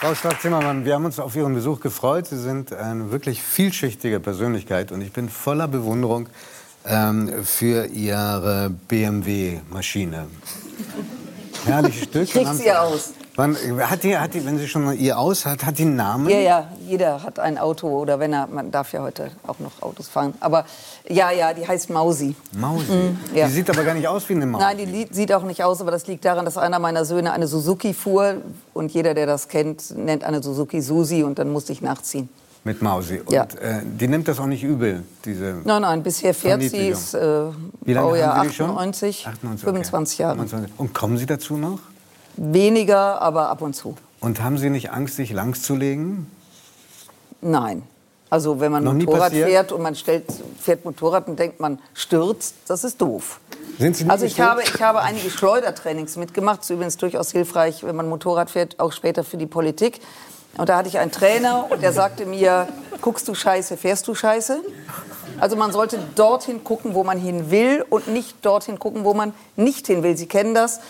Frau Strack-Zimmermann, wir haben uns auf Ihren Besuch gefreut. Sie sind eine wirklich vielschichtige Persönlichkeit und ich bin voller Bewunderung ähm, für Ihre BMW-Maschine. Herrliches Stück. Kriegt sie aus. Wann, hat die, hat die, wenn sie schon ihr Aus hat, hat die einen Namen? Ja, ja, jeder hat ein Auto oder wenn er, man darf ja heute auch noch Autos fahren. Aber ja, ja, die heißt Mausi. Mausi? Mhm, ja. Die sieht aber gar nicht aus wie eine Maus. Nein, die sieht auch nicht aus, aber das liegt daran, dass einer meiner Söhne eine Suzuki fuhr und jeder, der das kennt, nennt eine Suzuki Susi und dann musste ich nachziehen. Mit Mausi. Und Ja. äh, die nimmt das auch nicht übel, diese. Nein, nein, bisher fährt sie, ist äh, Wie lange Baujahr haben Sie die schon? 98, 98, 25 okay. Jahre. 25. Und kommen Sie dazu noch? Weniger, aber ab und zu. Und haben Sie nicht Angst, sich langszulegen? Nein. Also wenn man Noch Motorrad fährt und man stellt, fährt Motorrad und denkt, man stürzt, das ist doof. Sind Sie Also ich gestürzt? habe, ich habe einige Schleudertrainings mitgemacht. Das ist übrigens durchaus hilfreich, wenn man Motorrad fährt, auch später für die Politik. Und da hatte ich einen Trainer und der sagte mir, guckst du Scheiße, fährst du Scheiße? Also man sollte dorthin gucken, wo man hin will und nicht dorthin gucken, wo man nicht hin will. Sie kennen das.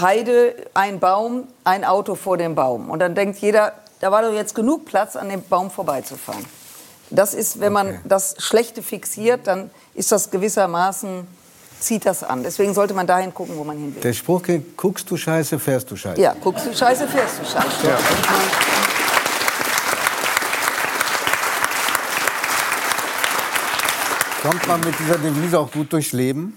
Heide, ein Baum, ein Auto vor dem Baum. Und dann denkt jeder, da war doch jetzt genug Platz, an dem Baum vorbeizufahren. Das ist, wenn man Okay. das Schlechte fixiert, dann ist das gewissermaßen, zieht das an. Deswegen sollte man dahin gucken, wo man hin will. Der Spruch geht, guckst du Scheiße, fährst du Scheiße. Ja, guckst du Scheiße, fährst du Scheiße. Kommt man mit dieser Devise auch gut durchs Leben?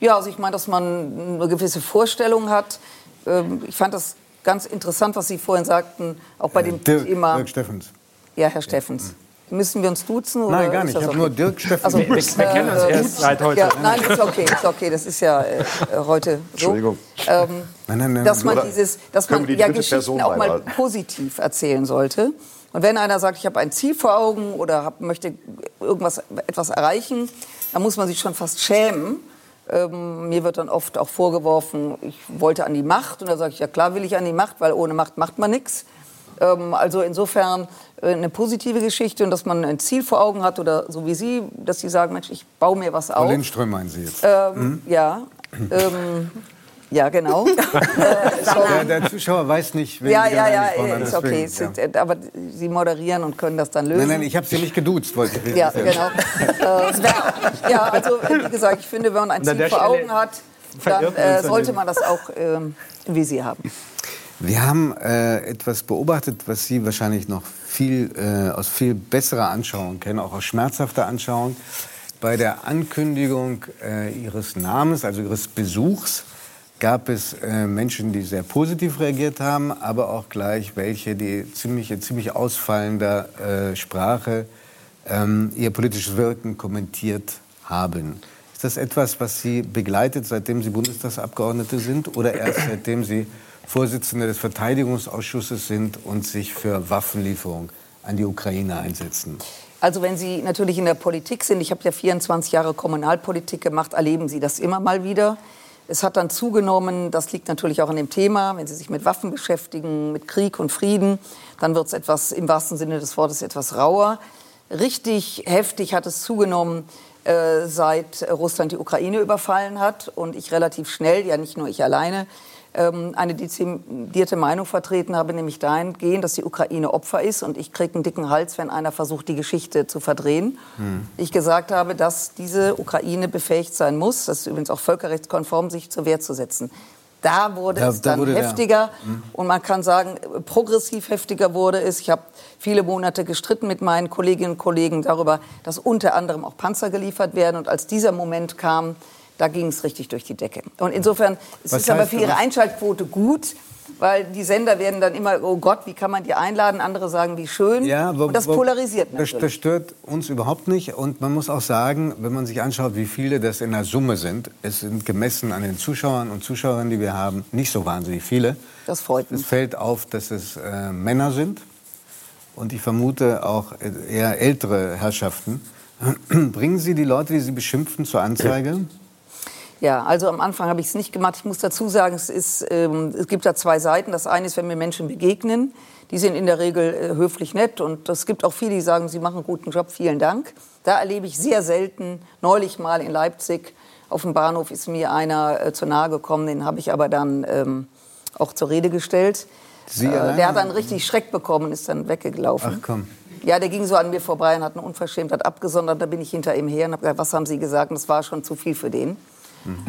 Ja, also ich meine, dass man eine gewisse Vorstellung hat. Ähm, Ich fand das ganz interessant, was Sie vorhin sagten, auch bei dem Äh, Dirk, Thema. Dirk Steffens. Ja, Herr Steffens. Müssen wir uns duzen? Oder Nein, gar nicht. Ich habe okay? nur Dirk Steffens. Also, Wir- wir kennen uns erst seit heute. Ja, nein, ist okay, ist okay. Das ist ja äh, heute so. Entschuldigung. Ähm, Nein, nein, nein. dass man Oder dieses, dass man wir die ja Geschichten Person auch mal beibehalten? positiv erzählen sollte. Und wenn einer sagt, ich habe ein Ziel vor Augen oder hab, möchte irgendwas etwas erreichen, dann muss man sich schon fast schämen. Ähm, mir wird dann oft auch vorgeworfen, ich wollte an die Macht. Und da sage ich, ja klar will ich an die Macht, weil ohne Macht macht man nichts. Ähm, also insofern äh, eine positive Geschichte und dass man ein Ziel vor Augen hat oder so wie Sie, dass Sie sagen, Mensch, ich baue mir was Frau auf. Lindström meinen Sie jetzt. Ähm, Ja, ähm, ja genau. äh, der, der Zuschauer weiß nicht, wen ja, Sie ja, ja, haben, ist okay. deswegen, äh, Aber Sie moderieren und können das dann ja. lösen. Nein, nein, ich habe Sie nicht geduzt, wollte ich ja, wissen. genau. äh, ja, also wie gesagt, ich finde, wenn man ein Ziel vor Stelle Augen hat, dann äh, sollte man das auch ähm, im Visier haben. Wir haben äh, etwas beobachtet, was Sie wahrscheinlich noch viel, äh, aus viel besserer Anschauung kennen, auch aus schmerzhafter Anschauung. Bei der Ankündigung äh, Ihres Namens, also Ihres Besuchs, gab es äh, Menschen, die sehr positiv reagiert haben, aber auch gleich welche, die ziemlich, in ziemlich ausfallender äh, Sprache ähm, ihr politisches Wirken kommentiert haben. Ist das etwas, was Sie begleitet, seitdem Sie Bundestagsabgeordnete sind oder erst seitdem Sie Vorsitzende des Verteidigungsausschusses sind und sich für Waffenlieferung an die Ukraine einsetzen? Also wenn Sie natürlich in der Politik sind, ich habe ja 24 Jahre Kommunalpolitik gemacht, erleben Sie das immer mal wieder. Es hat dann zugenommen, das liegt natürlich auch an dem Thema, wenn Sie sich mit Waffen beschäftigen, mit Krieg und Frieden, dann wird es etwas, im wahrsten Sinne des Wortes, etwas rauer. Richtig heftig hat es zugenommen, äh, seit Russland die Ukraine überfallen hat und ich relativ schnell, ja nicht nur ich alleine, eine dezidierte Meinung vertreten habe, nämlich dahingehend, dass die Ukraine Opfer ist und ich kriege einen dicken Hals, wenn einer versucht, die Geschichte zu verdrehen. Ich gesagt habe, dass diese Ukraine befähigt sein muss, das ist übrigens auch völkerrechtskonform, sich zur Wehr zu setzen. Da wurde Da- es da dann wurde heftiger und man kann sagen, progressiv heftiger wurde es. Ich habe viele Monate gestritten mit meinen Kolleginnen und Kollegen darüber, dass unter anderem auch Panzer geliefert werden und als dieser Moment kam, da ging es richtig durch die Decke. Und insofern es ist aber heißt für Ihre? Einschaltquote gut, weil die Sender werden dann immer, oh Gott, wie kann man die einladen? Andere sagen, wie schön. wo- und das wo- polarisiert natürlich. das stört uns überhaupt nicht. Und man muss auch sagen, wenn man sich anschaut, wie viele das in der Summe sind, es sind gemessen an den Zuschauern und Zuschauerinnen, die wir haben, nicht so wahnsinnig viele. Das freut Es mich. fällt auf, dass es äh, Männer sind und ich vermute auch äh, eher ältere Herrschaften. Bringen Sie die Leute, die Sie beschimpfen, zur Anzeige? Ja, also am Anfang habe ich es nicht gemacht. Ich muss dazu sagen, es, ist, ähm, es gibt da zwei Seiten. Das eine ist, wenn mir Menschen begegnen, die sind in der Regel äh, höflich nett und es gibt auch viele, die sagen, sie machen einen guten Job, vielen Dank. Da erlebe ich sehr selten, neulich mal in Leipzig, auf dem Bahnhof ist mir einer äh, zu nahe gekommen, den habe ich aber dann ähm, auch zur Rede gestellt. Sie Äh, der hat dann richtig Schreck bekommen, ist dann weggelaufen. Ach komm. Ja, der ging so an mir vorbei und hat eine Unverschämtheit abgesondert. Da bin ich hinter ihm her und habe gesagt, was haben Sie gesagt? Und das war schon zu viel für den. Ähm,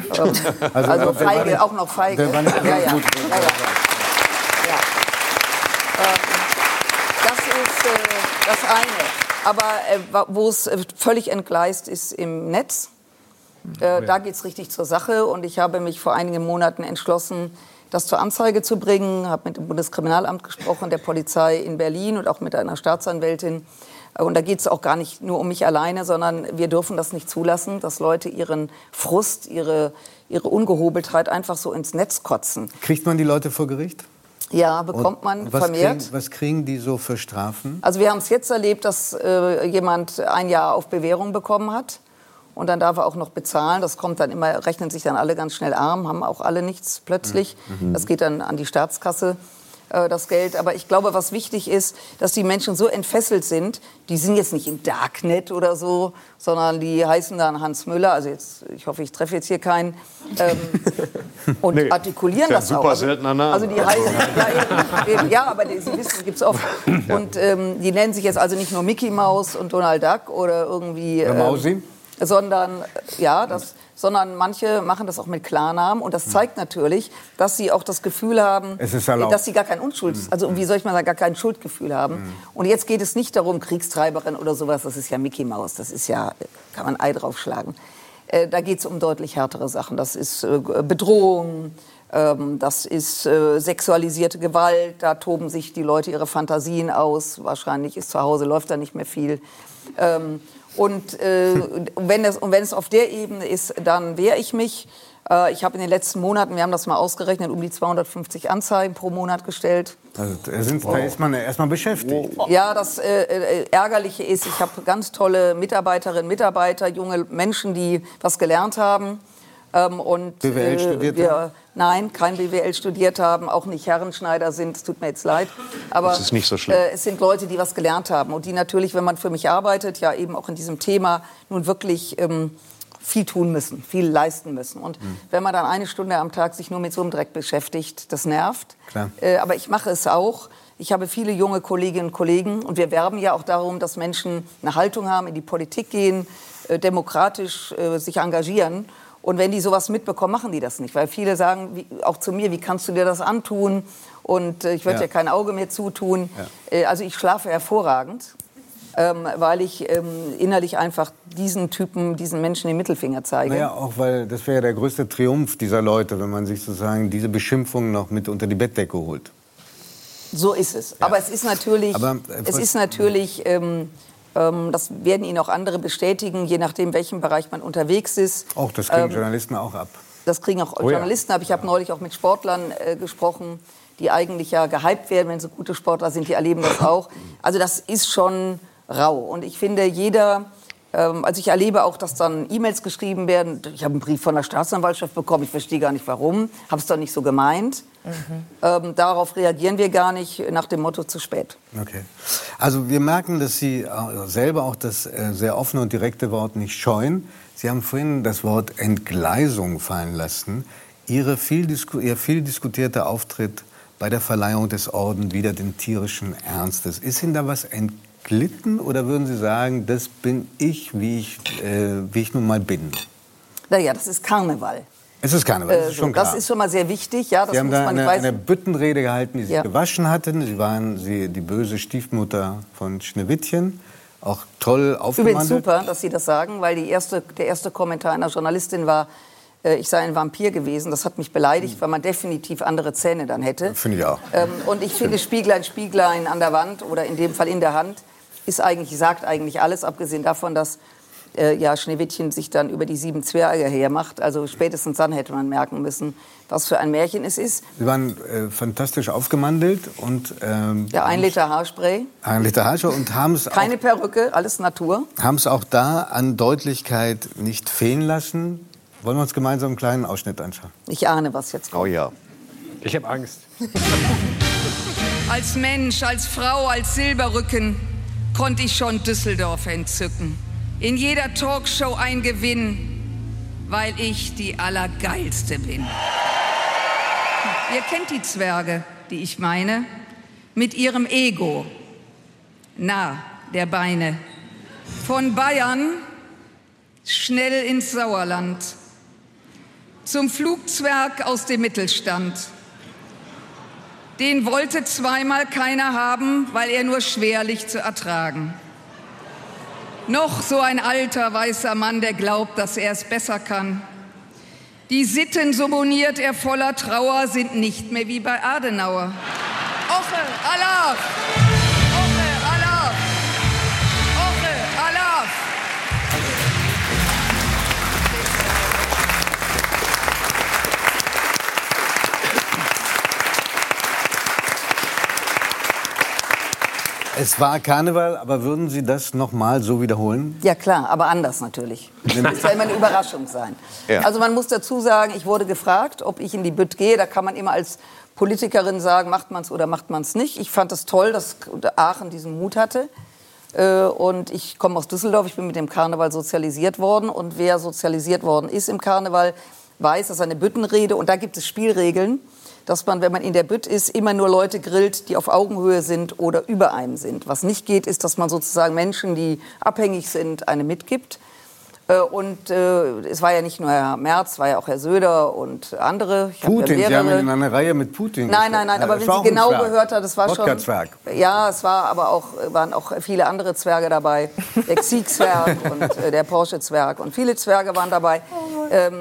also, war feige, nicht- auch noch feige. der war nicht ja, ja. ja, gut. ja. ja. Ähm, das ist äh, das eine. Aber äh, wo es äh, völlig entgleist ist im Netz, äh, da geht es richtig zur Sache. Und ich habe mich vor einigen Monaten entschlossen, das zur Anzeige zu bringen. Habe mit dem Bundeskriminalamt gesprochen, der Polizei in Berlin und auch mit einer Staatsanwältin. Äh, Und da geht es auch gar nicht nur um mich alleine, sondern wir dürfen das nicht zulassen, dass Leute ihren Frust, ihre, ihre Ungehobeltheit einfach so ins Netz kotzen. Kriegt man die Leute vor Gericht? Ja, bekommt man was vermehrt. Kriegen, was kriegen die so für Strafen? Also wir haben es jetzt erlebt, dass äh, jemand ein Jahr auf Bewährung bekommen hat. Und dann darf er auch noch bezahlen. Das kommt dann immer, rechnen sich dann alle ganz schnell arm, haben auch alle nichts plötzlich. Das geht dann an die Staatskasse, äh, das Geld. Aber ich glaube, was wichtig ist, dass die Menschen so entfesselt sind, die sind jetzt nicht im Darknet oder so, sondern die heißen dann Hans Müller. Also jetzt, ich hoffe, ich treffe jetzt hier keinen. Ähm, und Nee, artikulieren das super auch. Also, seltener Name. Also die heißen, ja, eben, eben, ja, aber die, Sie wissen, gibt's oft. Und ähm, die nennen sich jetzt also nicht nur Mickey Mouse und Donald Duck oder irgendwie. Mausi? Sondern äh, ja, das, sondern manche machen das auch mit Klarnamen und das zeigt natürlich, dass sie auch das Gefühl haben, dass sie gar kein Unschuld, also wie soll ich mal sagen, gar kein Schuldgefühl haben. Und jetzt geht es nicht darum, Kriegstreiberin oder sowas, das ist ja Mickey Mouse, das ist ja, kann man Ei draufschlagen. Äh, da geht es um deutlich härtere Sachen. Das ist äh, Bedrohung, ähm, das ist äh, sexualisierte Gewalt, da toben sich die Leute ihre Fantasien aus. Wahrscheinlich ist zu Hause, läuft da nicht mehr viel. Ähm, und, äh, wenn es, und wenn es auf der Ebene ist, dann wehre ich mich. Äh, ich habe in den letzten Monaten, wir haben das mal ausgerechnet, um die 250 Anzeigen pro Monat gestellt. Also, da, sind, da ist man ja erstmal beschäftigt. Ja, das äh, äh, Ärgerliche ist, ich habe ganz tolle Mitarbeiterinnen, Mitarbeiter, junge Menschen, die was gelernt haben. Ähm, und, BWL studiert wir, haben? Nein, kein BWL studiert haben, auch nicht Herrenschneider sind, es tut mir jetzt leid. Aber Das ist nicht so schlimm. Äh, es sind Leute, die was gelernt haben und die natürlich, wenn man für mich arbeitet, ja eben auch in diesem Thema nun wirklich ähm, viel tun müssen, viel leisten müssen. Und Hm. wenn man dann eine Stunde am Tag sich nur mit so einem Dreck beschäftigt, das nervt. Klar. Äh, aber ich mache es auch. Ich habe viele junge Kolleginnen und Kollegen und wir werben ja auch darum, dass Menschen eine Haltung haben, in die Politik gehen, äh, demokratisch äh, sich engagieren. Und wenn die sowas mitbekommen, machen die das nicht. Weil viele sagen, wie, auch zu mir, wie kannst du dir das antun? Und äh, ich würde Ja. dir kein Auge mehr zutun. Äh, also ich schlafe hervorragend, ähm, weil ich ähm, innerlich einfach diesen Typen, diesen Menschen den Mittelfinger zeige. Naja, auch weil das wäre ja der größte Triumph dieser Leute, wenn man sich sozusagen diese Beschimpfungen noch mit unter die Bettdecke holt. So ist es. Aber es ist natürlich, Aber, äh, es ist natürlich, ähm, das werden Ihnen auch andere bestätigen, je nachdem, welchem Bereich man unterwegs ist. Auch das kriegen Ähm, Journalisten auch ab. Das kriegen auch Oh ja. Journalisten ab. Ich habe neulich auch mit Sportlern äh, gesprochen, die eigentlich ja gehypt werden, wenn sie gute Sportler sind, die erleben das auch. Also das ist schon rau. Und ich finde, jeder, ähm, also ich erlebe auch, dass dann E-Mails geschrieben werden. Ich habe einen Brief von der Staatsanwaltschaft bekommen, ich verstehe gar nicht warum, habe es doch nicht so gemeint. Ähm, darauf reagieren wir gar nicht nach dem Motto zu spät. Okay. Also wir merken, dass Sie äh, selber auch das äh, sehr offene und direkte Wort nicht scheuen. Sie haben vorhin das Wort Entgleisung fallen lassen. Ihre viel Ihr viel diskutierter Auftritt bei der Verleihung des Orden wieder den tierischen Ernstes. Ist Ihnen da was entglitten oder würden Sie sagen, das bin ich, wie ich, äh, wie ich nun mal bin? Naja, das ist Karneval. Es ist Karneval, das Äh, ist so, schon klar. das ist schon mal sehr wichtig. Ja, das Sie haben da eine, eine Büttenrede gehalten, die Sie Ja. gewaschen hatten. Sie waren sie, die böse Stiefmutter von Schneewittchen. Auch toll Übrigens aufgemandelt. super, dass Sie das sagen, weil erste, der erste Kommentar einer Journalistin war, äh, ich sei ein Vampir gewesen. Das hat mich beleidigt, weil man definitiv andere Zähne dann hätte. Finde ich auch. Ähm, und ich finde Spieglein, Spieglein an der Wand oder in dem Fall in der Hand ist eigentlich, sagt eigentlich alles, abgesehen davon, dass äh, ja, Schneewittchen sich dann über die sieben Zwerge hermacht. Also spätestens dann hätte man merken müssen, was für ein Märchen es ist. Sie waren äh, fantastisch aufgemandelt und ähm, Ja, ein Liter Haarspray, ein Liter Haarschau und haben es auch, keine Perücke, alles Natur. haben's auch da an Deutlichkeit nicht fehlen lassen. Wollen wir uns gemeinsam einen kleinen Ausschnitt anschauen? Ich ahne, was jetzt kommt. Oh ja. Ich habe Angst. Als Mensch, als Frau, als Silberrücken konnte ich schon Düsseldorf entzücken. In jeder Talkshow ein Gewinn, weil ich die Allergeilste bin. Ihr kennt die Zwerge, die ich meine, mit ihrem Ego nah der Beine. Von Bayern schnell ins Sauerland, zum Flugzwerg aus dem Mittelstand. Den wollte zweimal keiner haben, weil er nur schwerlich zu ertragen. Noch so ein alter weißer Mann, der glaubt, dass er es besser kann. Die Sitten, so moniert er voller Trauer, sind nicht mehr wie bei Adenauer. Oche, Allah! Es war Karneval, aber würden Sie das noch mal so wiederholen? Ja klar, aber anders natürlich. Das muss ja immer eine Überraschung sein. Ja. Also man muss dazu sagen, ich wurde gefragt, ob ich in die Bütt gehe. Da kann man immer als Politikerin sagen, macht man es oder macht man es nicht. Ich fand es toll, dass Aachen diesen Mut hatte. Äh, Und ich komme aus Düsseldorf, ich bin mit dem Karneval sozialisiert worden. Und wer sozialisiert worden ist im Karneval, weiß, dass eine Büttenrede und da gibt es Spielregeln, dass man, wenn man in der Bütt ist, immer nur Leute grillt, die auf Augenhöhe sind oder über einem sind. Was nicht geht, ist, dass man sozusagen Menschen, die abhängig sind, eine mitgibt. Äh, Und äh, es war ja nicht nur Herr Merz, es war ja auch Herr Söder und andere. Ich Putin, ja Sie haben in einer Reihe mit Putin Nein, nein, nein, aber wenn Sie genau Zwerg. gehört hat, das war schon. Wodka-Zwerg. Ja, es war aber auch, waren auch viele andere Zwerge dabei. Der Xi-Zwerg und äh, der Porsche-Zwerg und viele Zwerge waren dabei. Ähm,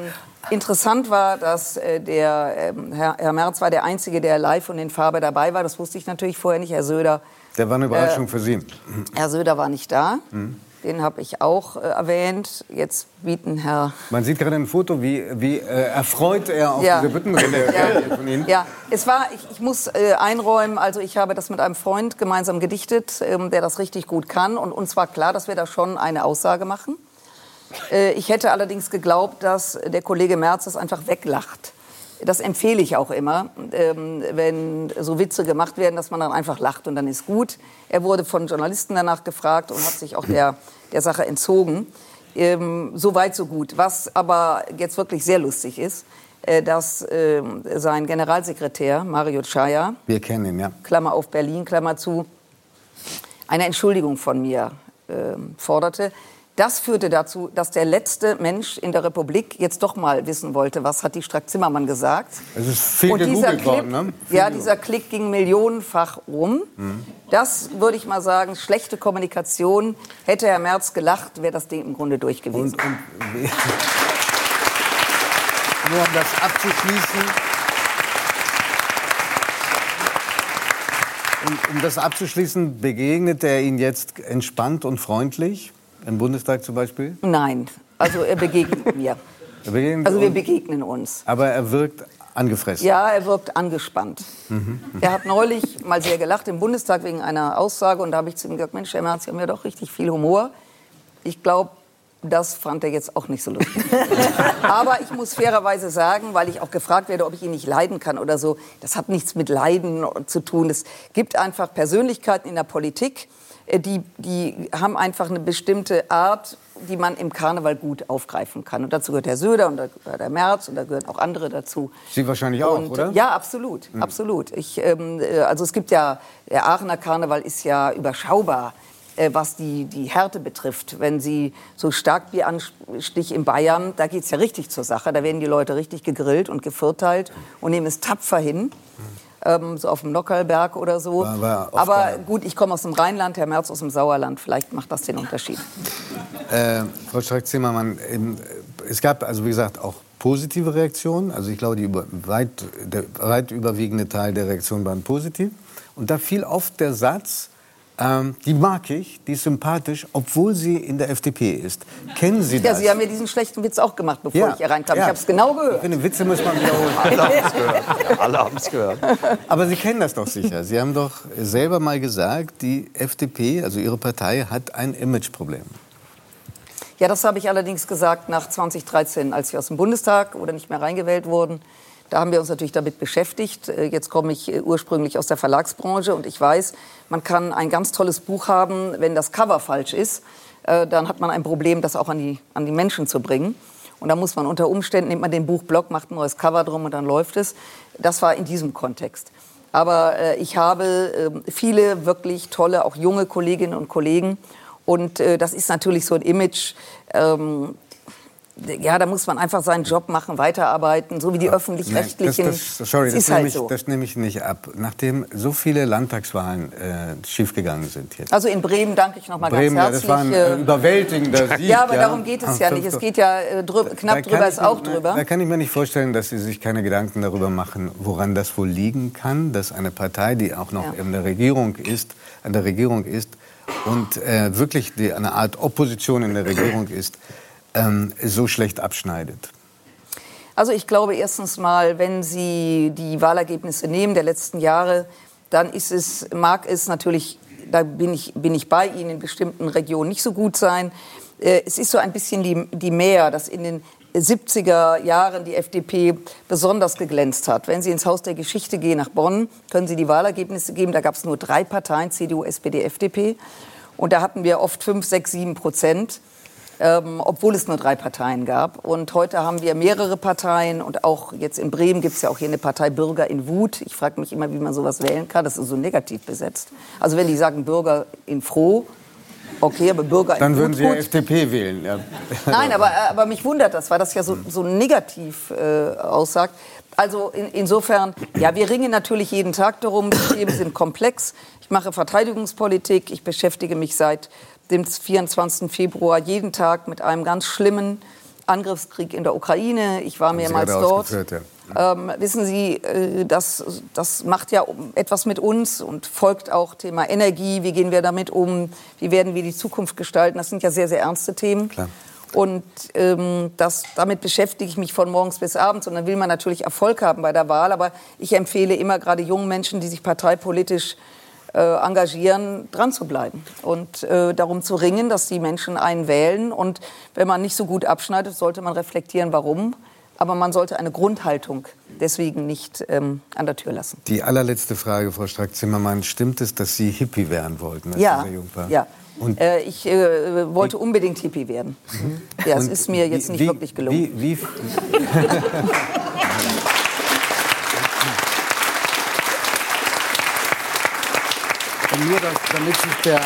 interessant war, dass äh, der ähm, Herr, Herr Merz war der Einzige, der live und in Farbe dabei war. Das wusste ich natürlich vorher nicht. Herr Söder, Der war eine Überraschung für Sie. Herr Söder war nicht da. Mhm. Den habe ich auch äh, erwähnt. Jetzt bieten Herr Man sieht gerade ein Foto, wie, wie äh, erfreut er auf Ja. diese Büttenrede Ja. von Ihnen. Ja, es war, ich, ich muss äh, einräumen, also ich habe das mit einem Freund gemeinsam gedichtet, ähm, der das richtig gut kann. Und uns war klar, dass wir da schon eine Aussage machen. Äh, ich hätte allerdings geglaubt, dass der Kollege Merz das einfach weglacht. Das empfehle ich auch immer, ähm, wenn so Witze gemacht werden, dass man dann einfach lacht und dann ist gut. Er wurde von Journalisten danach gefragt und hat sich auch der, der Sache entzogen. Ähm, so weit, so gut. Was aber jetzt wirklich sehr lustig ist, äh, dass ähm, sein Generalsekretär Mario Chaya, Wir kennen ihn, ja. Klammer auf Berlin, Klammer zu, eine Entschuldigung von mir forderte. Das führte dazu, dass der letzte Mensch in der Republik jetzt doch mal wissen wollte, was hat die Strack-Zimmermann gesagt. Es ist viel Und dieser Clip, worden, ne? Ja, dieser Klick ging millionenfach rum. Das würde ich mal sagen, schlechte Kommunikation. Hätte Herr Merz gelacht, wäre das Ding im Grunde durch gewesen. Und, und nur um das abzuschließen. Um, um das abzuschließen, begegnet er Ihnen jetzt entspannt und freundlich? Im Bundestag zum Beispiel? Nein, also er begegnet mir. Begegnet Also wir begegnen uns. aber er wirkt angefressen. Ja, er wirkt angespannt. Er hat neulich mal sehr gelacht im Bundestag wegen einer Aussage und da habe ich zu ihm gesagt, Mensch, Herr Merz, Sie haben ja doch richtig viel Humor. Ich glaube, das fand er jetzt auch nicht so lustig. Aber ich muss fairerweise sagen, weil ich auch gefragt werde, ob ich ihn nicht leiden kann oder so, das hat nichts mit Leiden zu tun. Es gibt einfach Persönlichkeiten in der Politik, die, die haben einfach eine bestimmte Art, die man im Karneval gut aufgreifen kann. Und dazu gehört der Söder und da gehört der Merz und da gehören auch andere dazu. Sie wahrscheinlich auch, Und, oder? Ja, absolut, absolut. Ich, ähm, äh, also es gibt ja, der Aachener Karneval ist ja überschaubar, äh, was die, die Härte betrifft. Wenn Sie so Starkbieranstich in Bayern, da geht es ja richtig zur Sache. Da werden die Leute richtig gegrillt und gevierteilt und nehmen es tapfer hin. Ähm, so auf dem Nockerlberg oder so. War- war Aber gut, ich komme aus dem Rheinland, Herr Merz aus dem Sauerland. Vielleicht macht das den Unterschied. Äh, Frau Strack-Zimmermann, ähm, es gab also wie gesagt auch positive Reaktionen. Also ich glaube, die über, weit, der weit überwiegende Teil der Reaktionen waren positiv. Und da fiel oft der Satz, ähm, die mag ich, die ist sympathisch, obwohl sie in der FDP ist. Kennen Sie Ja, das? Sie haben mir diesen schlechten Witz auch gemacht, bevor ich hier reinkam. ja. Ich habe es genau Ich gehört. finde, Witze muss man wiederholen. Alle haben es gehört. Alle haben es gehört. Aber Sie kennen das doch sicher. Sie haben doch selber mal gesagt, die FDP, also Ihre Partei, hat ein Imageproblem. Ja, das habe ich allerdings gesagt nach 2013, als wir aus dem Bundestag oder nicht mehr reingewählt wurden. Da haben wir uns natürlich damit beschäftigt. Äh, Jetzt komme ich äh, ursprünglich aus der Verlagsbranche und ich weiß, man kann ein ganz tolles Buch haben, wenn das Cover falsch ist, äh, dann hat man ein Problem, das auch an die, an die Menschen zu bringen. Und da muss man unter Umständen, nimmt man den Buchblock, macht ein neues Cover drum und dann läuft es. Das war in diesem Kontext. Aber ich habe äh, viele wirklich tolle, auch junge Kolleginnen und Kollegen. Und das ist natürlich so ein Image. Ähm, ja, da muss man einfach seinen Job machen, weiterarbeiten, so wie die öffentlich-rechtlichen. Das, das, sorry, das, halt nehme ich, so. das nehme ich nicht ab. Nachdem so viele Landtagswahlen äh, schiefgegangen sind jetzt. Also in Bremen danke ich noch mal Bremen, ganz herzlich. Ja, das war ein äh, überwältigender Sieg. Ja, aber ja. darum geht es ja nicht. Es geht ja äh, knapp drüber, ist auch drüber. Da kann ich mir nicht vorstellen, dass Sie sich keine Gedanken darüber machen, woran das wohl liegen kann, dass eine Partei, die auch noch in der Regierung ist, an der Regierung ist und äh, wirklich die, eine Art Opposition in der Regierung ist, ähm, so schlecht abschneidet? Also ich glaube erstens mal, wenn Sie die Wahlergebnisse nehmen der letzten Jahre, dann ist es, mag es natürlich, da bin ich, bin ich bei Ihnen, in bestimmten Regionen nicht so gut sein. Äh, es ist so ein bisschen die, die Mehr, dass in den 70er Jahren die FDP besonders geglänzt hat. Wenn Sie ins Haus der Geschichte gehen nach Bonn, können Sie die Wahlergebnisse geben. Da gab es nur drei Parteien, CDU, SPD, FDP. Und da hatten wir oft fünf, sechs, sieben Prozent ähm, obwohl es nur drei Parteien gab. Und heute haben wir mehrere Parteien und auch jetzt in Bremen gibt es ja auch hier eine Partei Bürger in Wut. Ich frage mich immer, wie man sowas wählen kann. Das ist so negativ besetzt. Also wenn die sagen Bürger in Froh, Okay, aber Bürger Dann würden Sie ja FDP wählen. Ja. Nein, aber, aber mich wundert das, weil das ja so, so negativ äh, aussagt. Also in, insofern, ja, wir ringen natürlich jeden Tag darum. Die Themen sind komplex. Ich mache Verteidigungspolitik. Ich beschäftige mich seit dem 24. Februar jeden Tag mit einem ganz schlimmen Angriffskrieg in der Ukraine. Ich war mehrmals dort. Ja. Ähm, wissen Sie, äh, das, das macht ja etwas mit uns und folgt auch Thema Energie. Wie gehen wir damit um? Wie werden wir die Zukunft gestalten? Das sind ja sehr, sehr ernste Themen. Klar. Und ähm, das, damit beschäftige ich mich von morgens bis abends. Und dann will man natürlich Erfolg haben bei der Wahl. Aber ich empfehle immer gerade jungen Menschen, die sich parteipolitisch engagieren, dran zu bleiben und äh, darum zu ringen, dass die Menschen einen wählen. Und wenn man nicht so gut abschneidet, sollte man reflektieren, warum. Aber man sollte eine Grundhaltung deswegen nicht ähm, an der Tür lassen. Die allerletzte Frage, Frau Strack-Zimmermann. Stimmt es, dass Sie Hippie werden wollten, als ja, Sie jung war? Ja, und äh, ich äh, wollte unbedingt Hippie werden. Mhm. Ja, es ist mir jetzt nicht wie, wirklich gelungen. Wie, wie nur, dass, damit sich der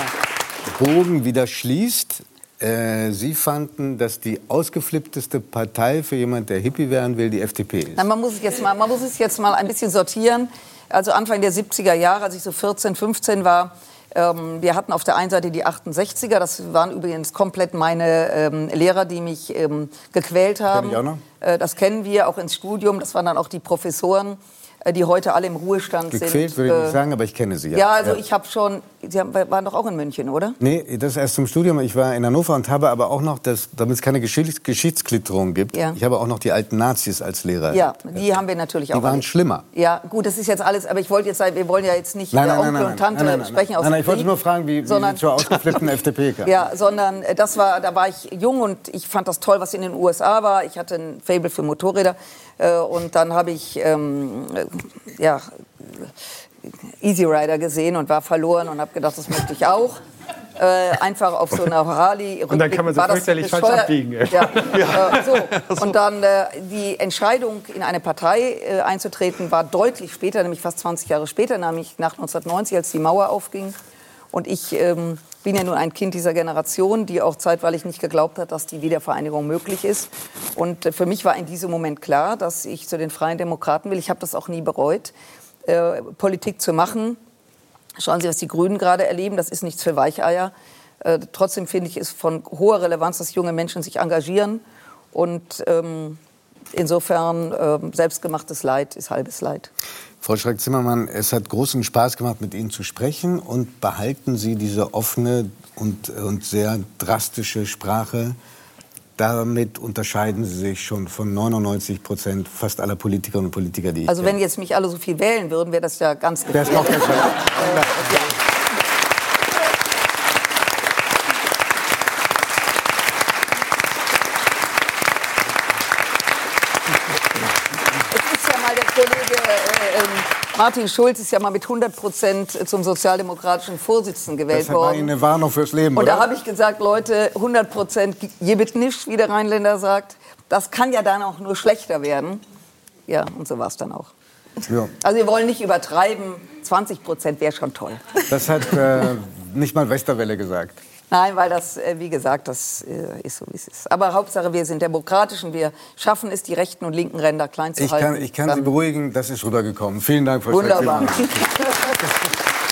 Bogen wieder schließt. Äh, Sie fanden, dass die ausgeflippteste Partei für jemand, der Hippie werden will, die FDP ist. Na, man, muss es jetzt mal, man muss es jetzt mal ein bisschen sortieren. Also Anfang der 70er Jahre, als ich so 14, 15 war, ähm, wir hatten auf der einen Seite die 68er, das waren übrigens komplett meine ähm, Lehrer, die mich ähm, gequält haben. Kenn ich auch noch? Äh, das kennen wir auch ins Studium, das waren dann auch die Professoren. Äh, die heute alle im Ruhestand Gequält, sind. Gequält würde ich nicht äh, sagen, aber ich kenne sie. Ja, ja also ja. ich habe schon, Sie waren doch auch in München, oder? Nee, das erst zum Studium. Ich war in Hannover und habe aber auch noch, damit es keine Geschichts Geschichtsklitterung gibt, ja. ich habe auch noch die alten Nazis als Lehrer. Ja, die haben wir natürlich auch. Die waren schlimmer. Ja, gut, das ist jetzt alles, aber ich wollte jetzt sagen, wir wollen ja jetzt nicht nein, nein, Onkel nein, und Tante nein, nein, sprechen aus Nein, nein, ich wollte nur fragen, wie, sondern, wie zur ausgeflippten FDP kam. Ja, sondern äh, das war, da war ich jung und ich fand das toll, was in den USA war. Ich hatte ein Fable für Motorräder. Äh, und dann habe ich ähm, ja, Easy Rider gesehen und war verloren und habe gedacht, das möchte ich auch. Äh, einfach auf so einer Harley. Und dann kann man so fürchterlich falsch abbiegen. Ja. ja. Äh, so. Und dann äh, die Entscheidung, in eine Partei äh, einzutreten, war deutlich später, nämlich fast 20 Jahre später, nämlich nach 1990, als die Mauer aufging. Und ich ähm, bin ja nur ein Kind dieser Generation, die auch zeitweilig nicht geglaubt hat, dass die Wiedervereinigung möglich ist. Und äh, für mich war in diesem Moment klar, dass ich zu den Freien Demokraten will. Ich habe das auch nie bereut, äh, Politik zu machen. Schauen Sie, was die Grünen gerade erleben. Das ist nichts für Weicheier. Äh, trotzdem finde ich es von hoher Relevanz, dass junge Menschen sich engagieren. Und ähm, insofern, äh, selbstgemachtes Leid ist halbes Leid. Frau Schreck-Zimmermann, es hat großen Spaß gemacht, mit Ihnen zu sprechen. Und behalten Sie diese offene und, und sehr drastische Sprache. Damit unterscheiden Sie sich schon von 99 Prozent fast aller Politikerinnen und Politiker, die ich Also wenn jetzt mich alle so viel wählen würden, wäre das ja ganz gefährlich. Das ist noch besser. Martin Schulz ist ja mal mit 100 Prozent zum sozialdemokratischen Vorsitzenden gewählt worden. Das war eine Warnung fürs Leben, Und da habe ich gesagt, Leute, 100 Prozent jebit nicht, wie der Rheinländer sagt. Das kann ja dann auch nur schlechter werden. Ja, und so war es dann auch. Ja. Also wir wollen nicht übertreiben. 20 Prozent wäre schon toll. Das hat äh, nicht mal Westerwelle gesagt. Nein, weil das, äh, wie gesagt, das äh, ist so, wie es ist. Aber Hauptsache, wir sind demokratisch und wir schaffen es, die rechten und linken Ränder klein zu ich halten. Kann, ich kann Sie beruhigen, das ist rübergekommen. Vielen Dank, Frau Wunderbar.